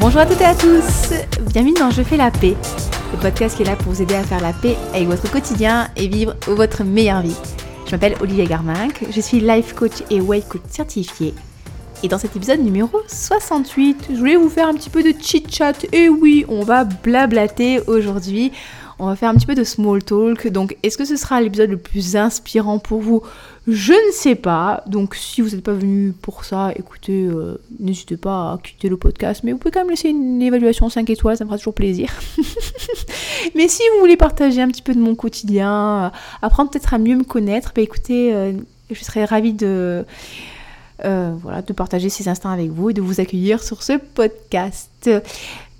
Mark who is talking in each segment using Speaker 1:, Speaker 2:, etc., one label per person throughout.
Speaker 1: Bonjour à toutes et à tous, bienvenue dans Je fais la paix, le podcast qui est là pour vous aider à faire la paix avec votre quotidien et vivre votre meilleure vie. Je m'appelle Olivier Garminck, je suis life coach et weight coach certifié. Et dans cet épisode numéro 68, je voulais vous faire un petit peu de chit-chat. Et oui, on va blablater aujourd'hui. On va faire un petit peu de small talk. Donc, est-ce que ce sera l'épisode le plus inspirant pour vous? Je ne sais pas. Donc, si vous n'êtes pas venu pour ça, écoutez, euh, n'hésitez pas à quitter le podcast. Mais vous pouvez quand même laisser une évaluation 5 étoiles, ça me fera toujours plaisir. mais si vous voulez partager un petit peu de mon quotidien, euh, apprendre peut-être à mieux me connaître, bah écoutez, euh, je serais ravie de euh, voilà, de partager ces instants avec vous et de vous accueillir sur ce podcast.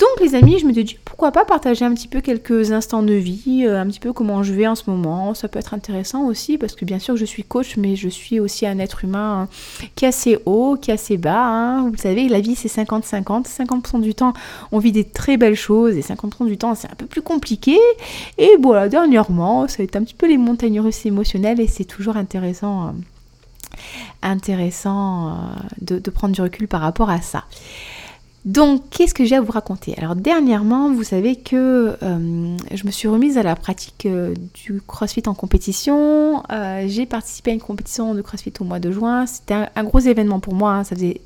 Speaker 1: Donc les amis, je me suis dit pourquoi pas partager un petit peu quelques instants de vie, euh, un petit peu comment je vais en ce moment. Ça peut être intéressant aussi parce que bien sûr je suis coach, mais je suis aussi un être humain hein, qui est assez haut, qui est assez bas. Hein. Vous le savez, la vie c'est 50-50. 50%, du temps on vit des très belles choses et 50% du temps c'est un peu plus compliqué. Et voilà, dernièrement ça va être un petit peu les montagnes russes émotionnelles et c'est toujours intéressant. Hein intéressant euh, de, prendre du recul par rapport à ça. Donc, qu'est-ce que j'ai à vous raconter? Alors, dernièrement, vous savez que euh, je me suis remise à la pratique euh, du CrossFit en compétition. j'ai participé à une compétition de CrossFit au mois de juin. C'était un, gros événement pour moi. Hein. Ça faisait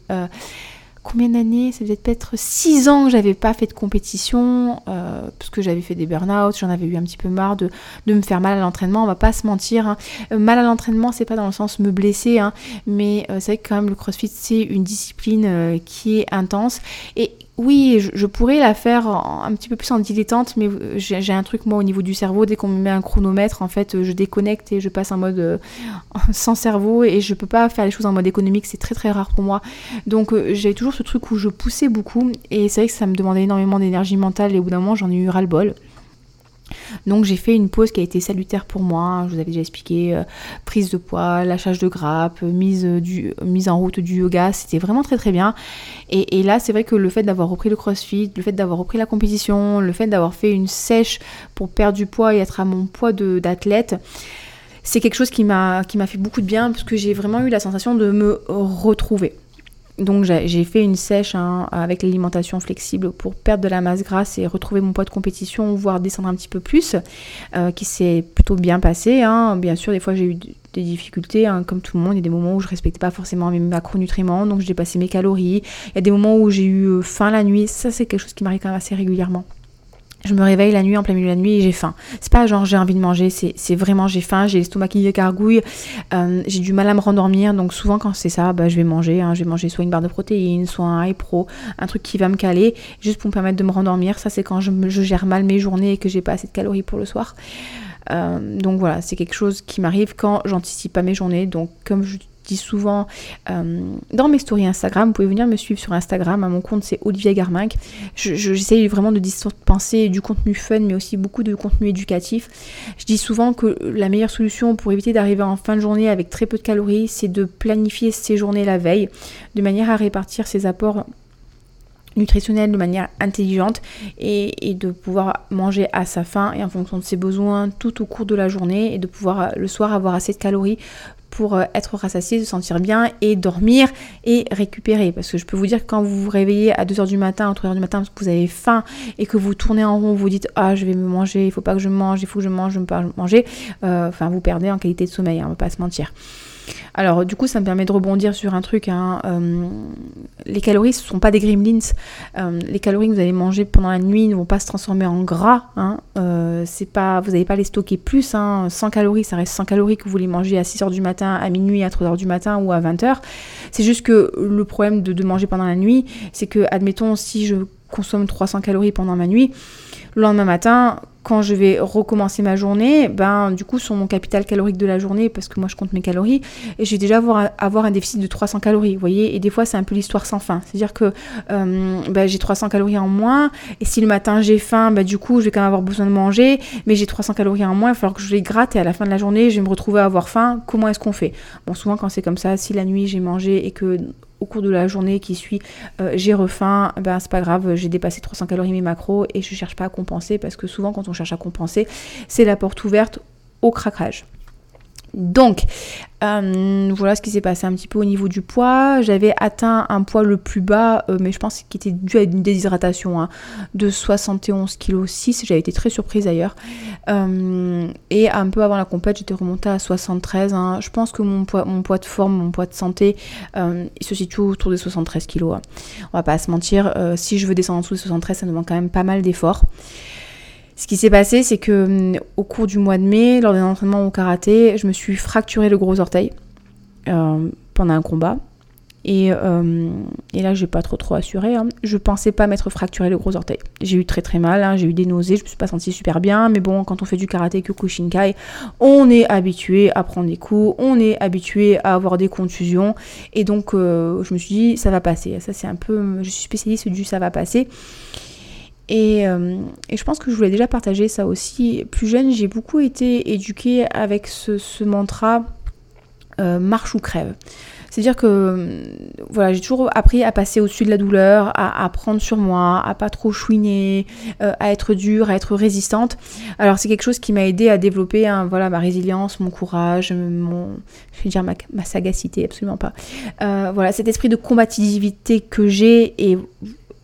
Speaker 1: combien d'années? Ça faisait peut-être 6 ans que j'avais pas fait de compétition, euh, parce que j'avais fait des burn-out, j'en avais eu un petit peu marre de, me faire mal à l'entraînement, on va pas se mentir. Hein. Euh, mal à l'entraînement, c'est pas dans le sens me blesser, hein, mais euh, c'est vrai que quand même le crossfit, c'est une discipline qui est intense. Et oui, je, pourrais la faire un petit peu plus en dilettante, mais euh, j'ai un truc moi au niveau du cerveau, dès qu'on me met un chronomètre, en fait, je déconnecte et je passe en mode euh, sans cerveau et je peux pas faire les choses en mode économique, c'est très très rare pour moi. Donc euh, j'ai toujours ce truc où je poussais beaucoup et c'est vrai que ça me demandait énormément d'énergie mentale et au bout d'un moment j'en ai eu ras le bol. Donc j'ai fait une pause qui a été salutaire pour moi. Je vous avais déjà expliqué euh, prise de poids, lâchage de grappe, mise, du, mise en route du yoga. C'était vraiment très très bien. Et, là c'est vrai que le fait d'avoir repris le crossfit, le fait d'avoir repris la compétition, le fait d'avoir fait une sèche pour perdre du poids et être à mon poids d'athlète, c'est quelque chose qui m'a fait beaucoup de bien parce que j'ai vraiment eu la sensation de me retrouver. Donc j'ai fait une sèche hein, avec l'alimentation flexible pour perdre de la masse grasse et retrouver mon poids de compétition, voire descendre un petit peu plus, euh, qui s'est plutôt bien passé. Hein. Bien sûr, des fois j'ai eu des difficultés, hein, comme tout le monde. Il y a des moments où je respectais pas forcément mes macronutriments, donc j'ai dépassé mes calories. Il y a des moments où j'ai eu euh, faim la nuit. Ça, c'est quelque chose qui m'arrive quand même assez régulièrement je me réveille la nuit en plein milieu de la nuit et j'ai faim. C'est pas genre j'ai envie de manger, c'est vraiment j'ai faim, j'ai l'estomac qui gargouille, euh, j'ai du mal à me rendormir. Donc souvent quand c'est ça, bah, je vais manger. Hein. je vais manger soit une barre de protéines, soit un high pro, un truc qui va me caler, juste pour me permettre de me rendormir. Ça c'est quand je, gère mal mes journées et que j'ai pas assez de calories pour le soir. Euh, donc voilà, c'est quelque chose qui m'arrive quand j'anticipe pas mes journées. Donc comme je dis souvent euh, dans mes stories Instagram. Vous pouvez venir me suivre sur Instagram. À mon compte, c'est Olivier Garminck. J'essaye vraiment de penser du contenu fun, mais aussi beaucoup de contenu éducatif. Je dis souvent que la meilleure solution pour éviter d'arriver en fin de journée avec très peu de calories, c'est de planifier ses journées la veille, de manière à répartir ses apports nutritionnels de manière intelligente et, et, de pouvoir manger à sa faim et en fonction de ses besoins tout au cours de la journée et de pouvoir le soir avoir assez de calories pour euh, être rassasié, se sentir bien et dormir et récupérer. Parce que je peux vous dire que quand vous vous réveillez à 2h du matin, à 3h du matin, parce que vous avez faim et que vous tournez en rond, vous dites Ah, je vais me manger, il faut pas que je mange, il faut que je mange, je ne peux pas manger, euh, enfin, vous perdez en qualité de sommeil, hein, on va pas se mentir. Alors du coup ça me permet de rebondir sur un truc. Hein, euh, les calories ce ne sont pas des gremlins. Euh, les calories que vous allez manger pendant la nuit ne vont pas se transformer en gras. Hein. Euh, pas, vous n'allez pas les stocker plus. 100 hein. calories, ça reste 100 calories que vous les mangez à 6h du matin, à minuit, à 3h du matin ou à 20h. C'est juste que le problème de, de manger pendant la nuit, c'est que admettons si je consomme 300 calories pendant ma nuit, le lendemain matin, quand je vais recommencer ma journée, ben du coup sur mon capital calorique de la journée, parce que moi je compte mes calories, et je vais déjà avoir, un déficit de 300 calories, vous voyez, et des fois c'est un peu l'histoire sans fin. C'est-à-dire que euh, ben, j'ai 300 calories en moins, et si le matin j'ai faim, ben, du coup je vais quand même avoir besoin de manger, mais j'ai 300 calories en moins, il va falloir que je les gratte, et à la fin de la journée je vais me retrouver à avoir faim, comment est-ce qu'on fait? Bon souvent quand c'est comme ça, si la nuit j'ai mangé et que au cours de la journée qui suit, euh, j'ai refaim, ben c'est pas grave, j'ai dépassé 300 calories mes macros et je cherche pas à compenser parce que souvent quand on cherche à compenser, c'est la porte ouverte au craquage. Donc, euh, voilà ce qui s'est passé un petit peu au niveau du poids. J'avais atteint un poids le plus bas, euh, mais je pense qu'il était dû à une déshydratation hein, de 71 kg 6. J'avais été très surprise d'ailleurs. Euh, et un peu avant la compète, j'étais remontée à 73. Hein. Je pense que mon poids, mon poids de forme, mon poids de santé, il se situe autour des 73 kg. Hein. On va pas se mentir, si je veux descendre en dessous des 73, ça demande quand même pas mal d'efforts. Ce qui s'est passé, c'est que hum, au cours du mois de mai, lors d'un entraînement au karaté, je me suis fracturé le gros orteil euh, pendant un combat. Et, euh, et là, j'ai pas trop trop assuré. Hein. Je pensais pas m'être fracturé le gros orteil. J'ai eu très très mal, hein. j'ai eu des nausées, je me suis pas sentie super bien. Mais bon, quand on fait du karaté Kyokushinkai, on est habitué à prendre des coups, on est habitué à avoir des contusions. Et donc, euh, je me suis dit, ça va passer. Ça, c'est un peu. Je suis spécialiste du ça va passer. Euh, et, je pense que je voulais déjà partager ça aussi. Plus jeune, j'ai beaucoup été éduquée avec ce, mantra euh, marche ou crève. C'est-à-dire que voilà, j'ai toujours appris à passer au-dessus de la douleur, à, prendre sur moi, à pas trop chouiner, euh, à être dure, à être résistante. Alors c'est quelque chose qui m'a aidé à développer hein, voilà, ma résilience, mon courage, mon, je vais dire ma sagacité, absolument pas. voilà, cet esprit de combativité que j'ai et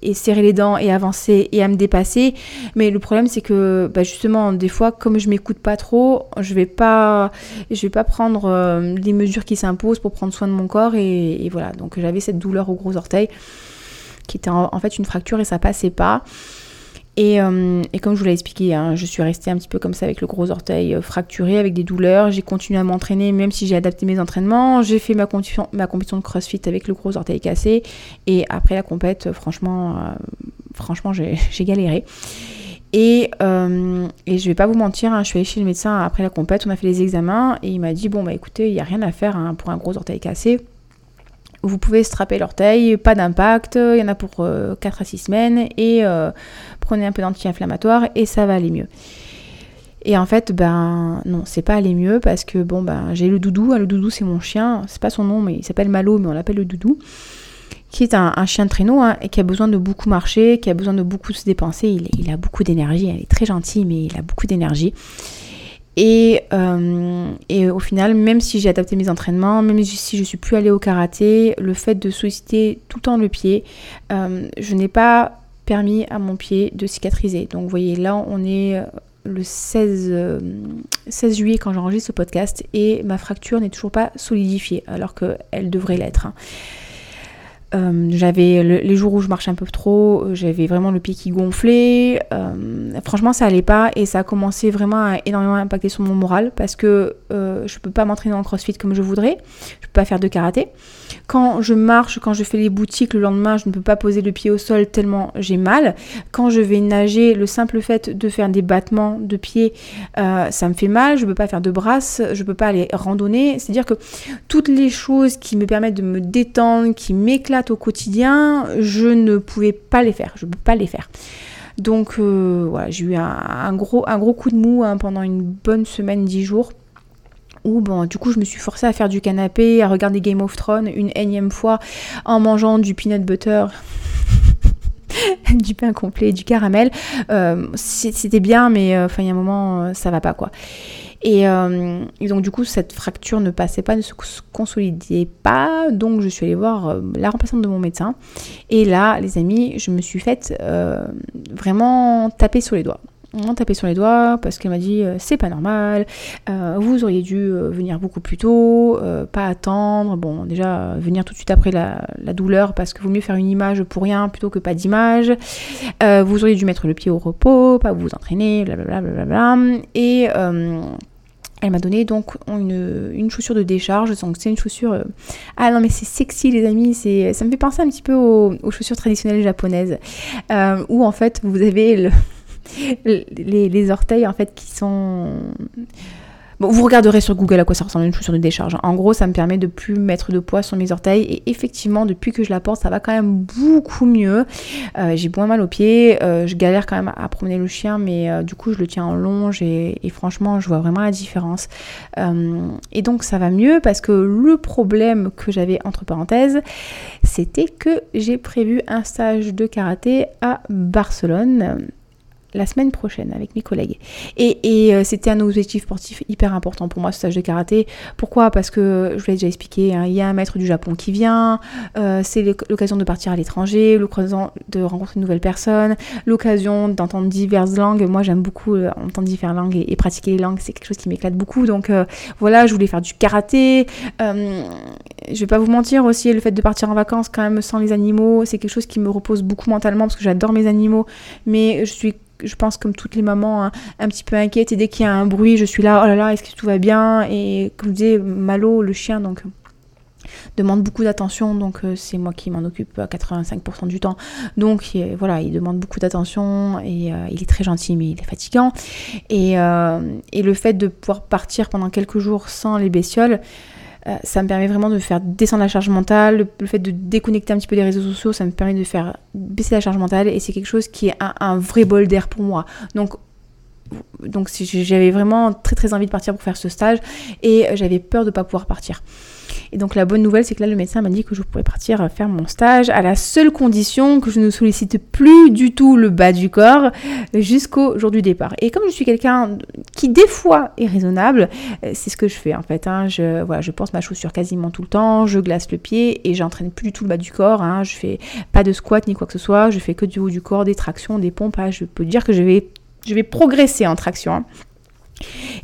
Speaker 1: et serrer les dents et avancer et à me dépasser. Mais le problème c'est que bah, justement des fois comme je m'écoute pas trop, je vais pas je vais pas prendre euh, les mesures qui s'imposent pour prendre soin de mon corps et, voilà. Donc j'avais cette douleur au gros orteil qui était en, en fait une fracture et ça passait pas. Euh, et, comme je vous l'ai expliqué, hein, je suis restée un petit peu comme ça avec le gros orteil euh, fracturé, avec des douleurs. J'ai continué à m'entraîner, même si j'ai adapté mes entraînements. J'ai fait ma, compétition, de crossfit avec le gros orteil cassé. Et après la compète, euh, franchement, franchement j'ai galéré. Et, et, je vais pas vous mentir, hein, je suis allée chez le médecin après la compète, on a fait les examens et il m'a dit bon bah écoutez, il n'y a rien à faire hein, pour un gros orteil cassé vous pouvez strapper l'orteil, pas d'impact, il y en a pour 4 euh, à 6 semaines, et euh, prenez un peu d'anti-inflammatoire et ça va aller mieux. Et en fait, ben non, c'est pas aller mieux parce que bon, ben j'ai le doudou, hein, le doudou c'est mon chien, c'est pas son nom, mais il s'appelle Malo, mais on l'appelle le doudou, qui est un, chien de traîneau hein, et qui a besoin de beaucoup marcher, qui a besoin de beaucoup se dépenser. Il, a beaucoup d'énergie, il est très gentil, mais il a beaucoup d'énergie. Euh, et, au final, même si j'ai adapté mes entraînements, même si je suis plus allée au karaté, le fait de solliciter tout le temps le pied, euh, je n'ai pas permis à mon pied de cicatriser. Donc vous voyez, là on est euh, le 16, 16 juillet quand j'enregistre ce podcast et ma fracture n'est toujours pas solidifiée alors qu'elle devrait l'être. Euh, j'avais les jours où je marchais un peu trop, euh, j'avais vraiment le pied qui gonflait. Euh, franchement, ça allait pas et ça a commencé vraiment à énormément impacter sur mon moral parce que je peux pas m'entraîner en crossfit comme je voudrais, je peux pas faire de karaté. Quand je marche, quand je fais les boutiques le lendemain, je ne peux pas poser le pied au sol tellement j'ai mal. Quand je vais nager, le simple fait de faire des battements de pied, ça me fait mal. Je peux pas faire de brasses, je peux pas aller randonner. C'est-à-dire que toutes les choses qui me permettent de me détendre, qui m'éclatent au quotidien, je ne pouvais pas les faire. Je ne peux pas les faire. Donc euh, voilà, j'ai eu un, gros, un gros coup de mou hein, pendant une bonne semaine, dix jours. Où bon, du coup, je me suis forcée à faire du canapé, à regarder Game of Thrones une énième fois en mangeant du peanut butter. du pain complet, du caramel. Euh, c'était bien, mais euh, il y a un moment, ça va pas quoi. Euh, et, donc du coup, cette fracture ne passait pas, ne se consolidait pas. Donc je suis allée voir euh, la remplaçante de mon médecin. Et là, les amis, je me suis faite euh, vraiment taper sur les doigts. Vraiment taper sur les doigts parce qu'elle m'a dit c'est pas normal, vous auriez dû venir beaucoup plus tôt, pas attendre, bon déjà venir tout de suite après la, douleur parce que vaut mieux faire une image pour rien plutôt que pas d'image, vous auriez dû mettre le pied au repos, pas vous entraîner, blablabla, bla et elle m'a donné donc une, chaussure de décharge, donc c'est une chaussure... Euh, ah non mais c'est sexy les amis, c'est ça me fait penser un petit peu aux, chaussures traditionnelles japonaises, euh, où en fait vous avez les, les, orteils en fait qui sont vous regarderez sur Google à quoi ça ressemble une chaussure de décharge. En gros, ça me permet de plus mettre de poids sur mes orteils et effectivement, depuis que je la porte, ça va quand même beaucoup mieux. Euh, j'ai moins mal aux pieds, euh, je galère quand même à promener le chien, mais euh, du coup, je le tiens en longe et, franchement, je vois vraiment la différence. et donc, ça va mieux parce que le problème que j'avais entre parenthèses, c'était que j'ai prévu un stage de karaté à Barcelone la semaine prochaine avec mes collègues. Et, euh, c'était un objectif sportif hyper important pour moi, ce stage de karaté. Pourquoi? Parce que, je vous l'ai déjà expliqué, hein, il y a un maître du Japon qui vient, euh, c'est l'occasion de partir à l'étranger, l'occasion de rencontrer de nouvelles personnes, l'occasion d'entendre diverses langues. Moi, j'aime beaucoup euh, entendre différentes langues et, pratiquer les langues, c'est quelque chose qui m'éclate beaucoup. Donc voilà, je voulais faire du karaté. je vais pas vous mentir aussi, le fait de partir en vacances quand même sans les animaux, c'est quelque chose qui me repose beaucoup mentalement parce que j'adore mes animaux, mais je suis je pense comme toutes les mamans, hein, un petit peu inquiète. Et dès qu'il y a un bruit, je suis là, oh là là, est-ce que tout va bien? Et comme je disais, Malo, le chien, donc demande beaucoup d'attention, donc euh, c'est moi qui m'en occupe à 85% du temps. Donc voilà, il demande beaucoup d'attention et euh, il est très gentil, mais il est fatigant. Euh, et, le fait de pouvoir partir pendant quelques jours sans les bestioles, euh, ça me permet vraiment de faire descendre la charge mentale. Le, fait de déconnecter un petit peu des réseaux sociaux, ça me permet de faire baisser la charge mentale et c'est quelque chose qui est un, vrai bol d'air pour moi. Donc donc j'avais vraiment très très envie de partir pour faire ce stage et j'avais peur de ne pas pouvoir partir. Et donc la bonne nouvelle, c'est que là, le médecin m'a dit que je pourrais partir faire mon stage à la seule condition que je ne sollicite plus du tout le bas du corps jusqu'au jour du départ. Et comme je suis quelqu'un qui des fois est raisonnable, euh, c'est ce que je fais en fait. Hein. Je, voilà, je pense ma chaussure quasiment tout le temps, je glace le pied et j'entraîne plus du tout le bas du corps. Hein. Je fais pas de squat ni quoi que ce soit, je fais que du haut du corps, des tractions, des pompes. Ah, je peux dire que je vais, je vais progresser en traction.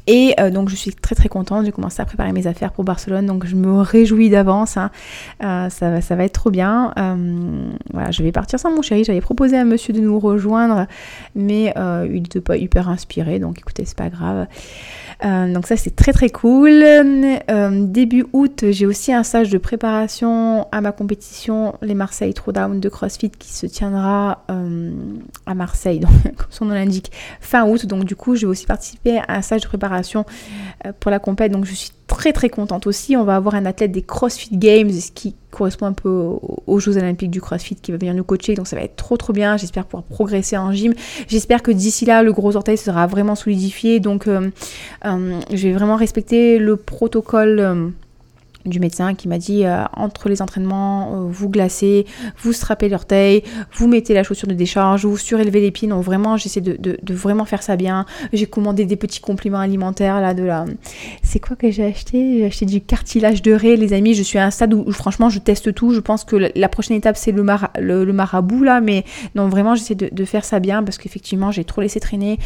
Speaker 1: Et euh, donc je suis très très contente, j'ai commencé à préparer mes affaires pour Barcelone, donc je me réjouis d'avance, hein. euh, ça, ça, va être trop bien. Euh, voilà, je vais partir sans mon chéri, j'avais proposé à monsieur de nous rejoindre, mais il n'était pas hyper inspiré, donc écoutez, c'est pas grave. Donc ça c'est très très cool. début août, j'ai aussi un stage de préparation à ma compétition, les Marseille Throwdown de CrossFit qui se tiendra à Marseille, donc, comme son nom l'indique, fin août. Donc du coup, je vais aussi participer à un stage de préparation euh, pour la compète. Donc je suis très très contente aussi. On va avoir un athlète des CrossFit Games, qui correspond un peu aux Jeux Olympiques du CrossFit qui va venir nous coacher. Donc ça va être trop trop bien. J'espère pouvoir progresser en gym. J'espère que d'ici là, le gros orteil sera vraiment solidifié. Donc euh, euh, je vais vraiment respecter le protocole du médecin qui m'a dit euh, entre les entraînements, euh, vous glacez, vous strappez l'orteil, vous mettez la chaussure de décharge, vous surélevez l'épine. Donc vraiment, j'essaie de, vraiment faire ça bien. J'ai commandé des petits compléments alimentaires là de la. C'est quoi que j'ai acheté? J'ai acheté du cartilage de raie, les amis. Je suis à un stade où, franchement je teste tout. Je pense que la, prochaine étape c'est le, marabout là, mais non vraiment j'essaie de, faire ça bien parce qu'effectivement j'ai trop laissé traîner.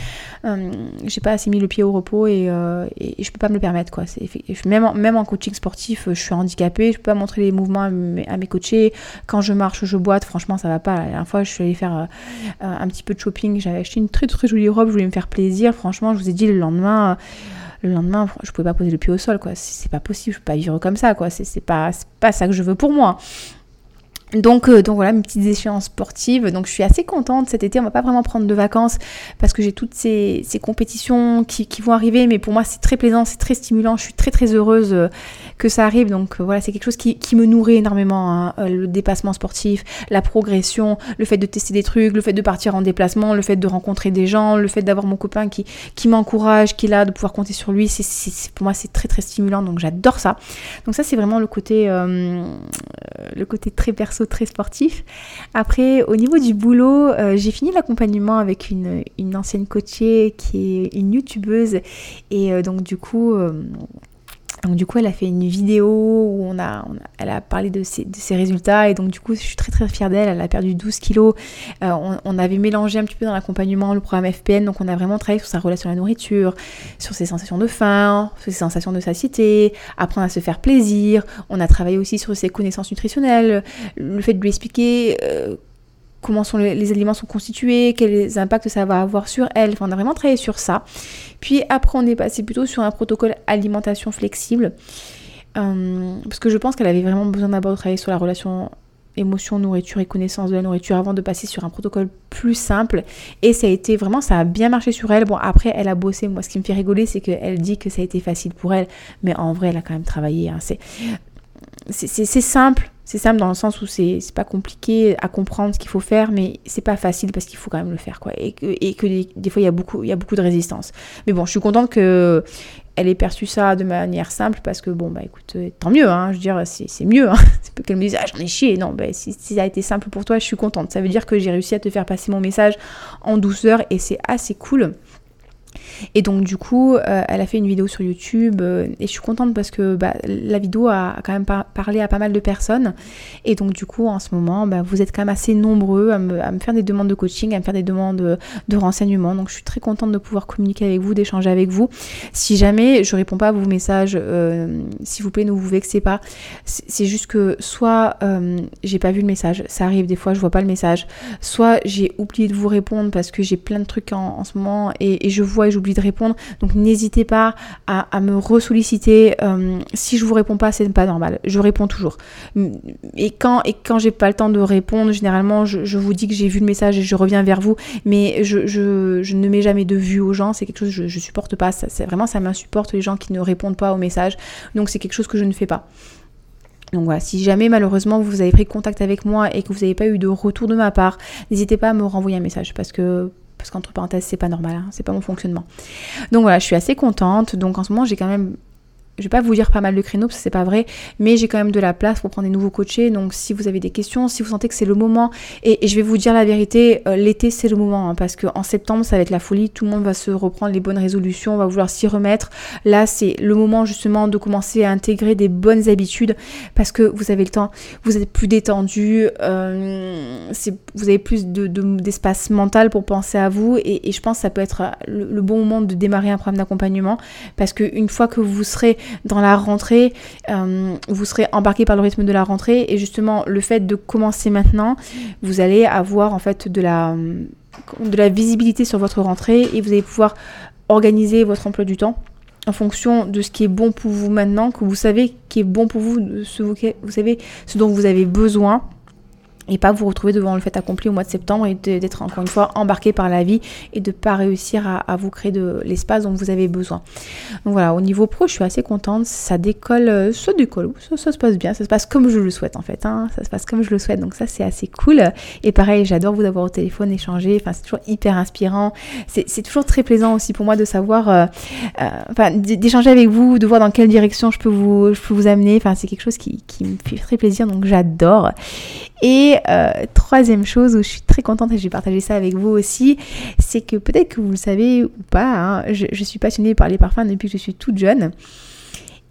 Speaker 1: Euh, j'ai pas assez mis le pied au repos et, et, je peux pas me le permettre quoi. Même même en coaching sportif je suis handicapée, je peux pas montrer les mouvements à mes, coachés. Quand je marche, je boite, franchement, ça va pas. La dernière fois, je suis allée faire euh, un petit peu de shopping, j'avais acheté une très très jolie robe, je voulais me faire plaisir. Franchement, je vous ai dit le lendemain, le lendemain, je pouvais pas poser le pied au sol, quoi. C'est pas possible, je peux pas vivre comme ça, quoi. C'est pas, pas ça que je veux pour moi. Donc, euh, donc voilà mes petites échéances sportives. Donc je suis assez contente cet été. On va pas vraiment prendre de vacances parce que j'ai toutes ces, compétitions qui, vont arriver. Mais pour moi c'est très plaisant, c'est très stimulant. Je suis très très heureuse euh, que ça arrive. Donc euh, voilà c'est quelque chose qui, me nourrit énormément. Hein. Le dépassement sportif, la progression, le fait de tester des trucs, le fait de partir en déplacement, le fait de rencontrer des gens, le fait d'avoir mon copain qui, m'encourage, qui est là, de pouvoir compter sur lui. Pour moi c'est très très stimulant. Donc j'adore ça. Donc ça c'est vraiment le côté, le côté très personnel très sportif. Après, au niveau du boulot, euh, j'ai fini l'accompagnement avec une, ancienne coachée qui est une youtubeuse. Et euh, donc, du coup, euh, donc du coup, elle a fait une vidéo où on a, elle a parlé de ses, résultats et donc du coup, je suis très très fière d'elle. Elle a perdu 12 kilos. Euh, on, avait mélangé un petit peu dans l'accompagnement le programme FPN, donc on a vraiment travaillé sur sa relation à la nourriture, sur ses sensations de faim, sur ses sensations de satiété, apprendre à se faire plaisir. On a travaillé aussi sur ses connaissances nutritionnelles, le fait de lui expliquer euh, comment sont les, aliments sont constitués, quels impacts ça va avoir sur elle. Enfin, on a vraiment travaillé sur ça. Puis après, on est passé plutôt sur un protocole alimentation flexible. Euh, parce que je pense qu'elle avait vraiment besoin d'abord de travailler sur la relation émotion, nourriture et connaissance de la nourriture avant de passer sur un protocole plus simple. Et ça a été vraiment, ça a bien marché sur elle. Bon, après, elle a bossé. Moi, ce qui me fait rigoler, c'est qu'elle dit que ça a été facile pour elle. Mais en vrai, elle a quand même travaillé. Hein. C'est simple, c'est simple dans le sens où c'est pas compliqué à comprendre ce qu'il faut faire, mais c'est pas facile parce qu'il faut quand même le faire, quoi. Et que, des fois, il y, a beaucoup, il y a beaucoup de résistance. Mais bon, je suis contente que elle ait perçu ça de manière simple parce que bon bah écoute, euh, tant mieux, hein, je veux dire c'est mieux. Hein. C'est pas qu'elle me dise ah j'en ai chié. Non, bah, si, ça a été simple pour toi, je suis contente. Ça veut dire que j'ai réussi à te faire passer mon message en douceur et c'est assez cool. Et donc du coup, euh, elle a fait une vidéo sur YouTube euh, et je suis contente parce que bah, la vidéo a quand même parlé à pas mal de personnes. Et donc du coup, en ce moment, bah, vous êtes quand même assez nombreux à me, faire des demandes de coaching, à me faire des demandes de, renseignements. Donc je suis très contente de pouvoir communiquer avec vous, d'échanger avec vous. Si jamais je réponds pas à vos messages, euh, s'il vous plaît, ne vous vexez pas. C'est juste que soit j'ai pas vu le message, ça arrive des fois, je vois pas le message, soit j'ai oublié de vous répondre parce que j'ai plein de trucs en, ce moment et, et je vois et j'oublie de répondre. Donc n'hésitez pas à, me ressolliciter. Euh, si je vous réponds pas, c'est pas normal. Je réponds toujours. Et quand, et quand j'ai pas le temps de répondre, généralement, je, vous dis que j'ai vu le message et je reviens vers vous. Mais je, ne mets jamais de vue aux gens. C'est quelque chose je, je supporte pas. Ça, vraiment, ça m'insupporte les gens qui ne répondent pas aux messages. Donc c'est quelque chose que je ne fais pas. Donc voilà, si jamais malheureusement vous avez pris contact avec moi et que vous n'avez pas eu de retour de ma part, n'hésitez pas à me renvoyer un message parce que parce qu'entre parenthèses, c'est pas normal, hein, c'est pas mon fonctionnement. Donc voilà, je suis assez contente. Donc en ce moment, j'ai quand même je vais pas vous dire pas mal de créneaux parce que c'est pas vrai, mais j'ai quand même de la place pour prendre des nouveaux coachés. Donc si vous avez des questions, si vous sentez que c'est le moment, et, je vais vous dire la vérité, euh, l'été c'est le moment hein, parce qu'en septembre ça va être la folie, tout le monde va se reprendre les bonnes résolutions, on va vouloir s'y remettre. Là c'est le moment justement de commencer à intégrer des bonnes habitudes parce que vous avez le temps, vous êtes plus détendu, euh, vous avez plus d'espace de, mental pour penser à vous et, je pense que ça peut être le, le bon moment de démarrer un programme d'accompagnement parce qu'une fois que vous serez dans la rentrée, euh, vous serez embarqué par le rythme de la rentrée. Et justement le fait de commencer maintenant, vous allez avoir en fait de la, de la visibilité sur votre rentrée et vous allez pouvoir organiser votre emploi du temps en fonction de ce qui est bon pour vous maintenant, que vous savez qui est bon pour vous, ce, vous savez ce dont vous avez besoin et pas vous retrouver devant le fait accompli au mois de septembre et d'être encore une fois embarqué par la vie et de pas réussir à, vous créer de l'espace dont vous avez besoin. Donc voilà, au niveau pro, je suis assez contente, ça décolle, euh, ça décolle, ça, ça se passe bien, ça se passe comme je le souhaite en fait, hein. ça se passe comme je le souhaite, donc ça c'est assez cool. Et pareil, j'adore vous avoir au téléphone, échanger, enfin c'est toujours hyper inspirant, c'est toujours très plaisant aussi pour moi de savoir, euh, euh, enfin d'échanger avec vous, de voir dans quelle direction je peux vous, je peux vous amener, enfin c'est quelque chose qui, qui me fait très plaisir, donc j'adore. Et euh, troisième chose où je suis très contente et je vais partager ça avec vous aussi, c'est que peut-être que vous le savez ou pas, hein, je, suis passionnée par les parfums depuis que je suis toute jeune.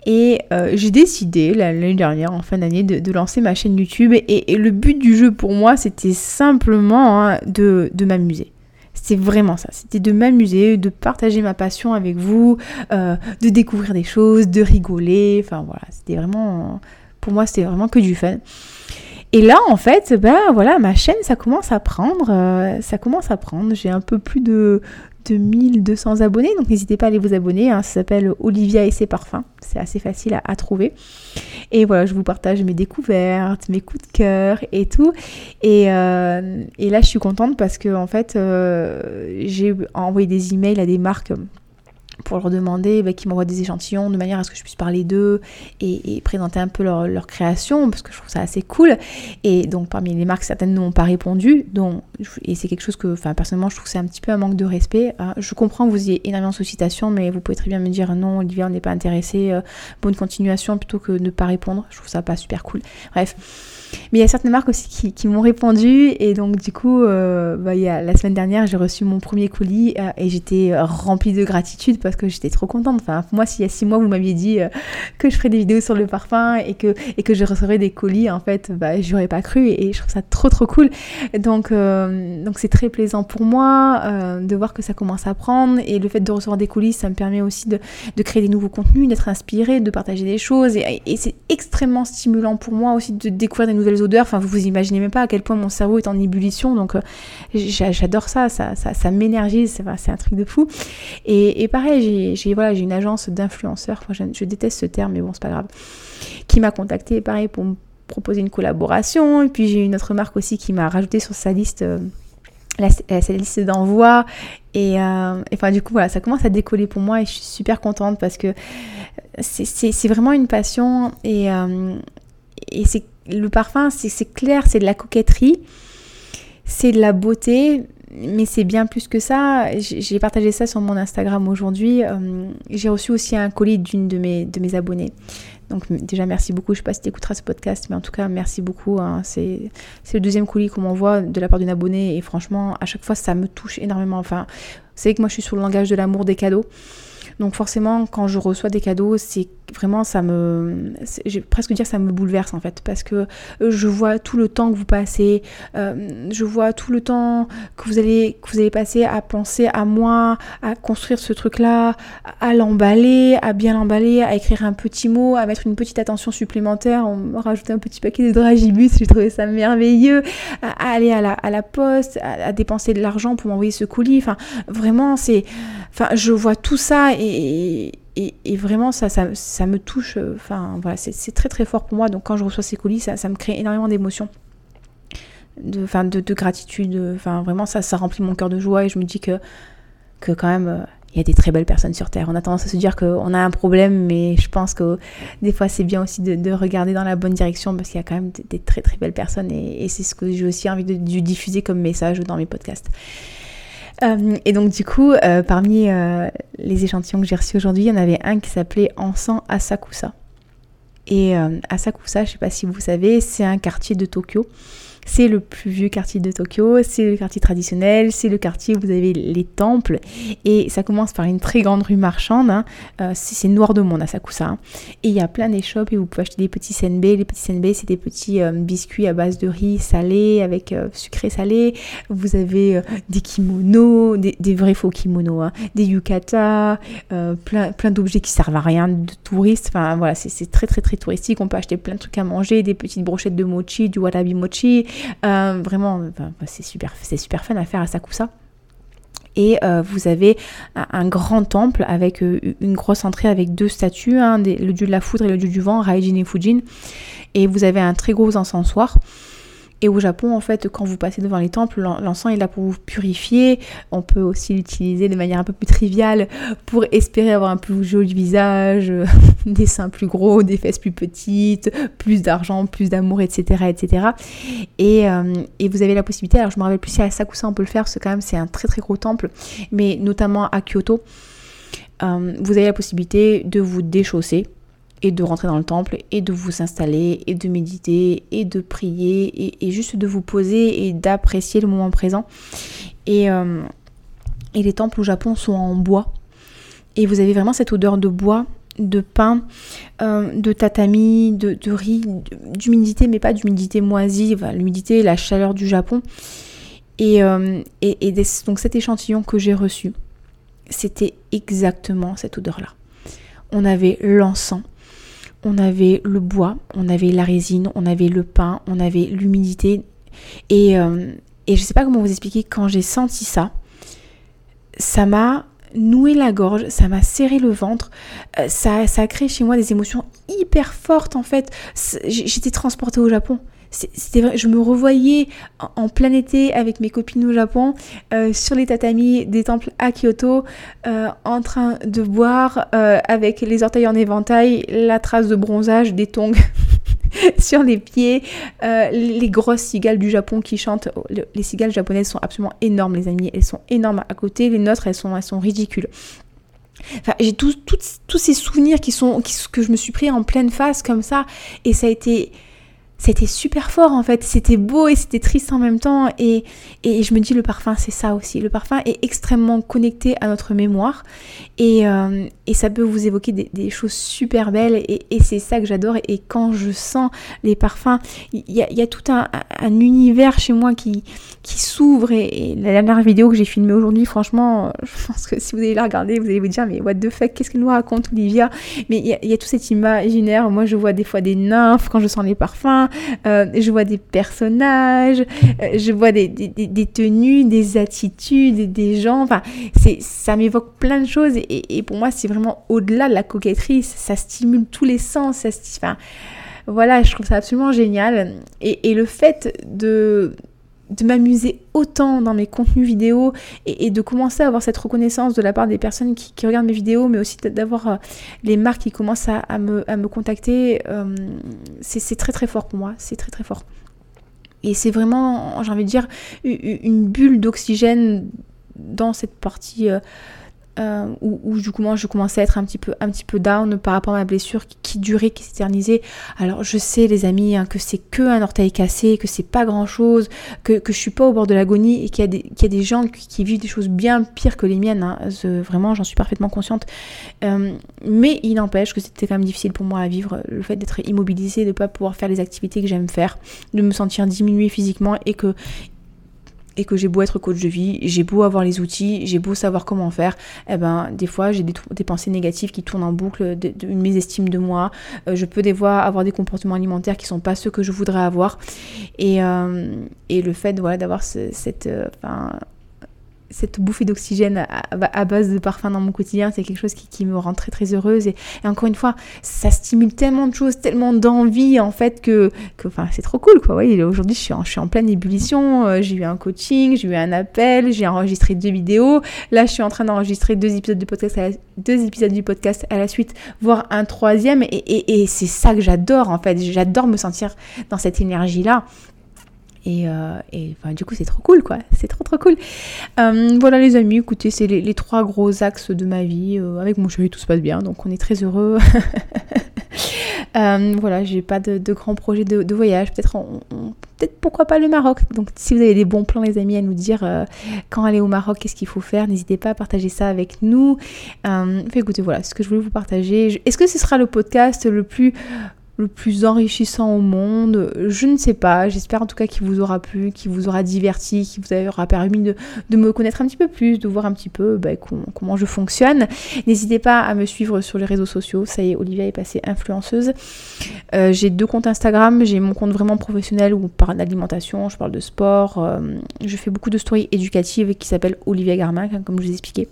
Speaker 1: Et euh, j'ai décidé l'année dernière, en fin d'année, de, lancer ma chaîne YouTube. Et, le but du jeu pour moi, c'était simplement hein, de, m'amuser. C'était vraiment ça. C'était de m'amuser, de partager ma passion avec vous, euh, de découvrir des choses, de rigoler. Enfin voilà, c'était vraiment. Pour moi, c'était vraiment que du fun. Et là, en fait, ben voilà, ma chaîne, ça commence à prendre. Euh, ça commence à prendre. J'ai un peu plus de, 1200 abonnés, donc n'hésitez pas à aller vous abonner. Hein. ça s'appelle Olivia et ses parfums. C'est assez facile à, trouver. Et voilà, je vous partage mes découvertes, mes coups de cœur et tout. Et, euh, là, je suis contente parce que en fait, euh, j'ai envoyé des emails à des marques pour leur demander bah, qu'ils m'envoient des échantillons de manière à ce que je puisse parler d'eux et, présenter un peu leur, création parce que je trouve ça assez cool. Et donc parmi les marques, certaines n'ont pas répondu. Et c'est quelque chose que, enfin personnellement, je trouve que c'est un petit peu un manque de respect. Hein. Je comprends que vous ayez énormément de sollicitations, mais vous pouvez très bien me dire non, Olivia, on n'est pas intéressé, euh, bonne continuation plutôt que de ne pas répondre. Je trouve ça pas super cool. Bref. Mais il y a certaines marques aussi qui, m'ont répondu et donc du coup, euh, bah, y a, la semaine dernière, j'ai reçu mon premier colis euh, et j'étais remplie de gratitude parce que j'étais trop contente. Enfin, moi, s'il y a six mois, vous m'aviez dit euh, que je ferais des vidéos sur le parfum et que, et que je recevrais des colis, en fait, bah, j'aurais pas cru et, je trouve ça trop trop cool. Donc, donc c'est très plaisant pour moi de voir que ça commence à prendre et le fait de recevoir des colis, ça me permet aussi de, de créer des nouveaux contenus, d'être inspiré, de partager des choses et, et c'est extrêmement stimulant pour moi aussi de découvrir des nouvelles odeurs. Enfin, vous vous imaginez même pas à quel point mon cerveau est en ébullition. Donc, euh, j'adore ça. Ça, ça, m'énergise. C'est un truc de fou. Et, pareil, j'ai voilà, une agence d'influenceurs. je, déteste ce terme, mais bon, c'est pas grave. Qui m'a contacté, pareil, pour me proposer une collaboration. Et puis, j'ai une autre marque aussi qui m'a rajouté sur sa liste. Euh, liste d'envoi et, euh, enfin du coup voilà ça commence à décoller pour moi et je suis super contente parce que c'est vraiment une passion et, et c'est le parfum, c'est clair, c'est de la coquetterie, c'est de la beauté, mais c'est bien plus que ça. J'ai partagé ça sur mon Instagram aujourd'hui. J'ai reçu aussi un colis d'une de mes, de mes abonnés. Donc déjà merci beaucoup, je sais pas si tu écouteras ce podcast, mais en tout cas merci beaucoup. Hein. C'est le deuxième colis qu'on m'envoie de la part d'une abonnée et franchement à chaque fois ça me touche énormément. Enfin, vous savez que moi je suis sur le langage de l'amour des cadeaux. Donc forcément, quand je reçois des cadeaux, c'est vraiment ça me, j'ai presque dire ça me bouleverse en fait, parce que euh, je vois tout le temps que vous passez, euh, je vois tout le temps que vous allez que vous allez passer à penser à moi, à construire ce truc-là, à l'emballer, à bien l'emballer, à écrire un petit mot, à mettre une petite attention supplémentaire, on rajouter un petit paquet de dragibus, j'ai trouvé ça merveilleux, à, aller à la, à la poste, à, à dépenser de l'argent pour m'envoyer ce colis, enfin vraiment c'est, enfin je vois tout ça et et, vraiment, ça, ça, me touche. Euh, enfin, voilà, c'est très très fort pour moi. Donc, quand je reçois ces colis, ça, me crée énormément d'émotions. De, de, de, gratitude. Enfin, vraiment, ça, ça remplit mon cœur de joie. Et je me dis que, que quand même, euh, il y a des très belles personnes sur Terre. On a tendance à se dire qu'on a un problème, mais je pense que des fois, c'est bien aussi de, regarder dans la bonne direction parce qu'il y a quand même des, très très belles personnes. Et, c'est ce que j'ai aussi envie de diffuser comme message dans mes podcasts. Euh, et donc du coup, euh, parmi euh, les échantillons que j'ai reçus aujourd'hui, il y en avait un qui s'appelait Encens Asakusa. Et Asakusa, je ne sais pas si vous savez, c'est un quartier de Tokyo c'est le plus vieux quartier de Tokyo, c'est le quartier traditionnel, c'est le quartier où vous avez les temples. Et ça commence par une très grande rue marchande. Hein. Euh, c'est noir de monde à Sakusa. Hein. Et il y a plein d'échoppes et vous pouvez acheter des petits senbe. Les petits senbe, c'est des petits euh, biscuits à base de riz salé avec euh, sucré salé. Vous avez des kimonos, des, vrais faux kimonos, hein. des yukata, plein, plein d'objets qui servent à rien, de touristes. Enfin voilà, c'est très très très touristique. On peut acheter plein de trucs à manger, des petites brochettes de mochi, du warabi mochi, euh, vraiment, c'est super, c'est super fun à faire à Sakusa. Et euh, vous avez un, grand temple avec euh, une grosse entrée avec deux statues, hein, le dieu de la foudre et le dieu du vent, Raijin et Fujin. Et vous avez un très gros encensoir. Et au Japon, en fait, quand vous passez devant les temples, l'encens est là pour vous purifier. On peut aussi l'utiliser de manière un peu plus triviale pour espérer avoir un plus joli visage, des seins plus gros, des fesses plus petites, plus d'argent, plus d'amour, etc., etc. Et, euh, et, vous avez la possibilité, alors je me rappelle plus si à Sakusa on peut le faire, parce que quand même c'est un très très gros temple, mais notamment à Kyoto, euh, vous avez la possibilité de vous déchausser et de rentrer dans le temple et de vous installer et de méditer et de prier et, juste de vous poser et d'apprécier le moment présent. Et, euh, et, les temples au Japon sont en bois et vous avez vraiment cette odeur de bois, de pain, euh, de tatami, de, riz, d'humidité mais pas d'humidité moisie, l'humidité, la chaleur du Japon. Et, euh, et donc cet échantillon que j'ai reçu, c'était exactement cette odeur-là. On avait l'encens, on avait le bois, on avait la résine, on avait le pain, on avait l'humidité. Et, euh, et je sais pas comment vous expliquer, quand j'ai senti ça, ça m'a noué la gorge, ça m'a serré le ventre, euh, ça, ça a créé chez moi des émotions hyper fortes en fait. J'étais transportée au Japon c'était je me revoyais en, plein été avec mes copines au Japon euh, sur les tatamis des temples à Kyoto euh, en train de boire euh, avec les orteils en éventail, la trace de bronzage des tongs sur les pieds, les grosses cigales du Japon qui chantent. Oh, les cigales japonaises sont absolument énormes les amis, elles sont énormes à côté, les nôtres elles sont, elles sont ridicules. Enfin, j'ai tous ces souvenirs qui sont, que je me suis pris en pleine face comme ça et ça a été c'était super fort en fait, c'était beau et c'était triste en même temps. Et, et je me dis le parfum c'est ça aussi, le parfum est extrêmement connecté à notre mémoire. Et, euh, et ça peut vous évoquer des, choses super belles. Et, c'est ça que j'adore. Et quand je sens les parfums, il y a, y a, tout un, un, univers chez moi qui, qui s'ouvre. Et, la dernière vidéo que j'ai filmée aujourd'hui franchement je pense que si vous allez la regarder vous allez vous dire mais what the fuck qu'est-ce qu'elle nous raconte Olivia? Mais il y, y a tout cet imaginaire, moi je vois des fois des nymphes quand je sens les parfums euh, je vois des personnages, euh, je vois des, tenues, des attitudes, des gens. Enfin, ça m'évoque plein de choses et, pour moi, c'est vraiment au-delà de la coquetterie. Ça, stimule tous les sens. Ça, voilà, je trouve ça absolument génial. Et, le fait de de m'amuser autant dans mes contenus vidéo et, de commencer à avoir cette reconnaissance de la part des personnes qui, regardent mes vidéos, mais aussi d'avoir euh, les marques qui commencent à, me, contacter, euh, c'est très très fort pour moi, c'est très très fort. et c'est vraiment, j'ai envie de dire, une bulle d'oxygène dans cette partie euh, euh, où, du je commençais à être un petit peu, un peu down par rapport à ma blessure qui, durait, qui s'éternisait. Alors je sais les amis hein, que c'est que un orteil cassé, que c'est pas grand chose, que, que je suis pas au bord de l'agonie et qu'il y, y, a des gens qui, vivent des choses bien pires que les miennes. Hein. vraiment, j'en suis parfaitement consciente. Euh, mais il n'empêche que c'était quand même difficile pour moi à vivre le fait d'être immobilisée, de pas pouvoir faire les activités que j'aime faire, de me sentir diminuée physiquement et que et que j'ai beau être coach de vie, j'ai beau avoir les outils, j'ai beau savoir comment faire, eh ben des fois j'ai des, pensées négatives qui tournent en boucle, une mésestime de moi, euh, je peux des fois avoir des comportements alimentaires qui sont pas ceux que je voudrais avoir. Et, euh, le fait voilà, d'avoir cette euh, cette bouffée d'oxygène à, base de parfum dans mon quotidien, c'est quelque chose qui, me rend très très heureuse. Et, encore une fois, ça stimule tellement de choses, tellement d'envie en fait que, c'est trop cool quoi. Aujourd'hui je suis, en, pleine ébullition, euh, j'ai eu un coaching, j'ai eu un appel, j'ai enregistré deux vidéos. Là, je suis en train d'enregistrer deux épisodes du podcast à la suite, voire un troisième. Et, et c'est ça que j'adore en fait. J'adore me sentir dans cette énergie là. Et, euh, du coup, c'est trop cool, quoi. C'est trop, trop cool. Euh, voilà, les amis, écoutez, c'est les, trois gros axes de ma vie. Euh, avec mon chéri, tout se passe bien, donc on est très heureux. voilà, j'ai pas de, grands projets de, voyage. Peut-être, peut-être pourquoi pas le Maroc. Donc, si vous avez des bons plans, les amis, à nous dire quand aller au Maroc, qu'est-ce qu'il faut faire, n'hésitez pas à partager ça avec nous. écoutez, voilà, ce que je voulais vous partager. Est-ce que ce sera le podcast le plus le plus enrichissant au monde. Je ne sais pas. J'espère en tout cas qu'il vous aura plu, qu'il vous aura diverti, qu'il vous aura permis de, me connaître un petit peu plus, de voir un petit peu bah, comment, je fonctionne. N'hésitez pas à me suivre sur les réseaux sociaux. Ça y est, Olivia est passée influenceuse. Euh, j'ai deux comptes Instagram. J'ai mon compte vraiment professionnel où on parle d'alimentation, je parle de sport. Euh, je fais beaucoup de stories éducatives qui s'appelle Olivia Garmin, comme je vous ai expliqué.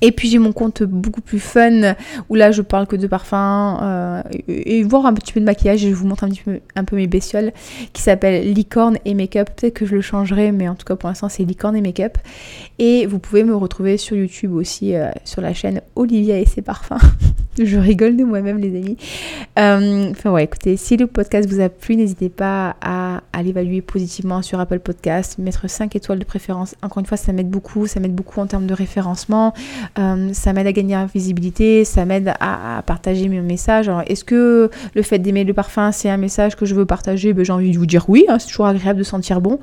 Speaker 1: Et puis j'ai mon compte beaucoup plus fun où là je parle que de parfum euh, et, voir un petit peu de maquillage et je vous montre un petit peu un peu mes bestioles qui s'appelle Licorne et Make-up. Peut-être que je le changerai mais en tout cas pour l'instant c'est Licorne et Make-up. Et vous pouvez me retrouver sur YouTube aussi euh, sur la chaîne Olivia et ses parfums. je rigole de moi-même les amis. Euh, enfin ouais écoutez si le podcast vous a plu n'hésitez pas à, à l'évaluer positivement sur Apple Podcast, mettre 5 étoiles de préférence. Encore une fois ça m'aide beaucoup, ça m'aide beaucoup en termes de référencement. Euh, ça m'aide à gagner en visibilité, ça m'aide à, partager mes messages. Est-ce que le fait d'aimer le parfum, c'est un message que je veux partager? Ben, J'ai envie de vous dire oui, hein, c'est toujours agréable de sentir bon.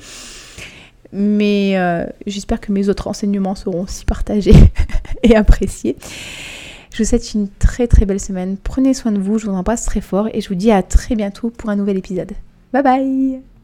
Speaker 1: Mais euh, j'espère que mes autres enseignements seront aussi partagés et appréciés. Je vous souhaite une très très belle semaine. Prenez soin de vous, je vous embrasse très fort et je vous dis à très bientôt pour un nouvel épisode. Bye bye